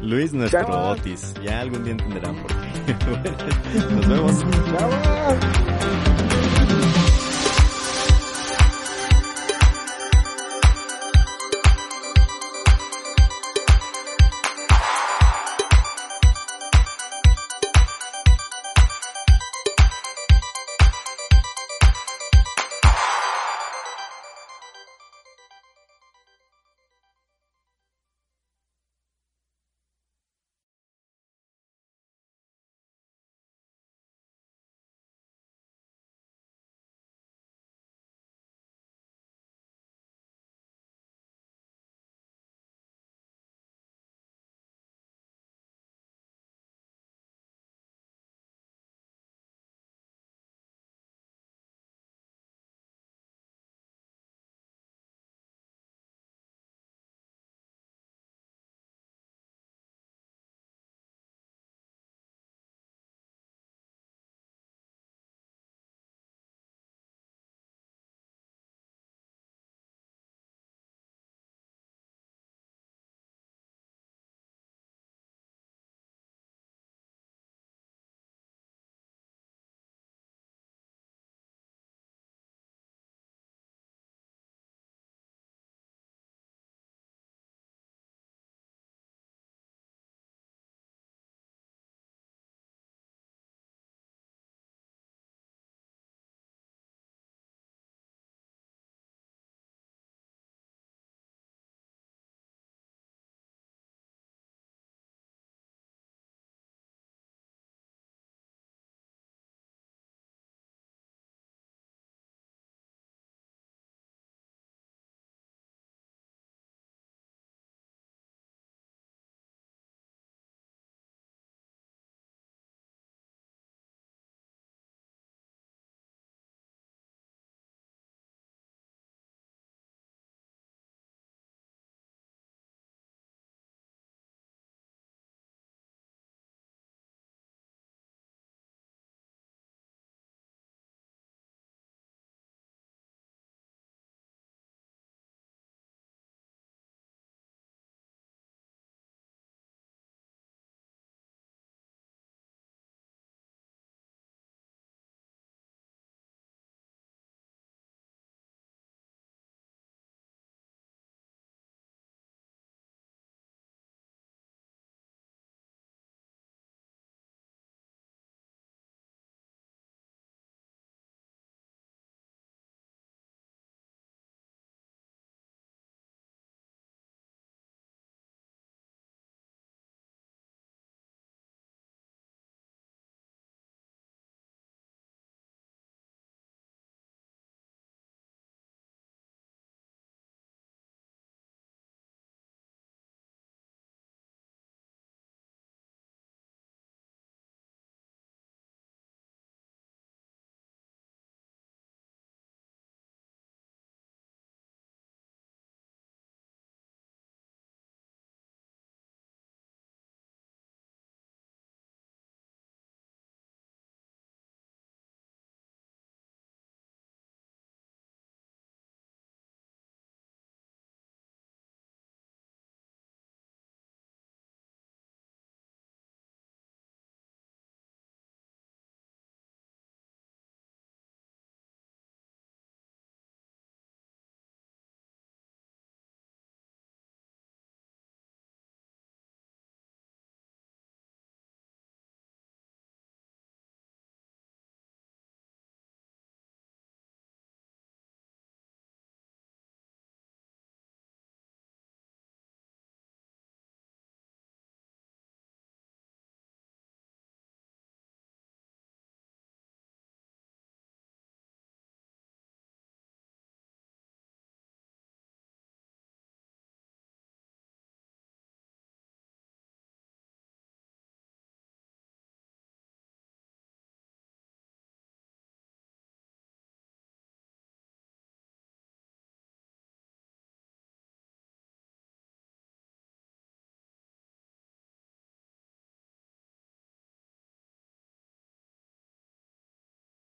Luis nuestro Chava. Otis. Ya algún día entenderán por qué. Bueno, nos vemos. Chava.